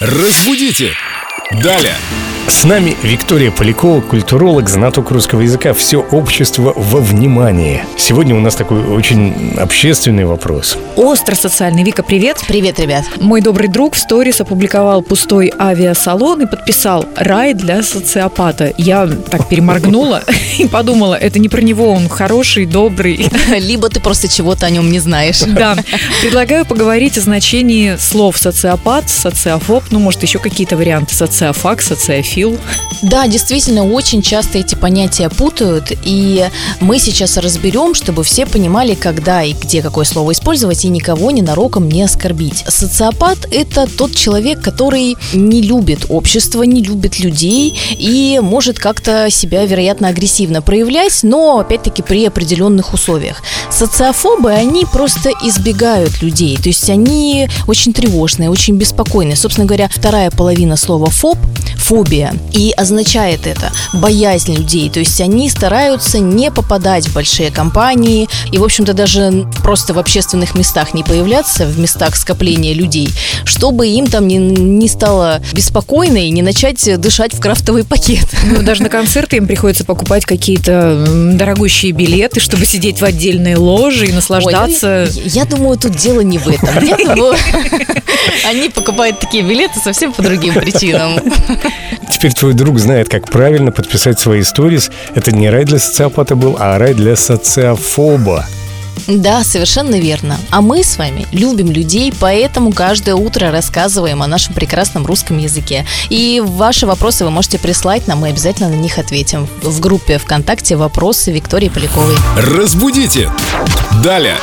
Разбудите! Далее! С нами Виктория Полякова, культуролог, знаток русского языка. Все общество во внимании. Сегодня у нас такой очень общественный вопрос. Остро социальный. Вика, привет. Привет, ребят. Мой добрый друг в сторис опубликовал пустой авиасалон и подписал «Рай для социопата». Я так переморгнула и подумала, это не про него, он хороший, добрый. Либо ты просто чего-то о нем не знаешь. Да. Предлагаю поговорить о значении слов социопат, социофоб, ну, может, еще какие-то варианты. Социофак, социофил. Да, действительно, очень часто эти понятия путают, и мы сейчас разберем, чтобы все понимали, когда и где какое слово использовать, и никого ненароком не оскорбить. Социопат – это тот человек, который не любит общество, не любит людей и может как-то себя, вероятно, агрессивно проявлять, но, опять-таки, при определенных условиях. Социофобы, они просто избегают людей, то есть они очень тревожные, очень беспокойные. Собственно говоря, вторая половина слова «фоб» – фобия. И означает это боязнь людей. То есть они стараются не попадать в большие компании и, в общем-то, даже просто в общественных местах не появляться, в местах скопления людей, чтобы им там не, не стало беспокойно и не начать дышать в крафтовый пакет. Ну, даже на концерты им приходится покупать какие-то дорогущие билеты, чтобы сидеть в отдельной ложе и наслаждаться. Ой, я, я думаю, тут дело не в этом. Я думаю, они покупают такие билеты совсем по другим причинам. Теперь твой друг знает, как правильно подписать свои сторис. Это не рай для социопата был, а рай для социофоба. Да, совершенно верно. А мы с вами любим людей, поэтому каждое утро рассказываем о нашем прекрасном русском языке. И ваши вопросы вы можете прислать нам, мы обязательно на них ответим. В группе ВКонтакте «Вопросы Виктории Поляковой». Разбудите! Далее!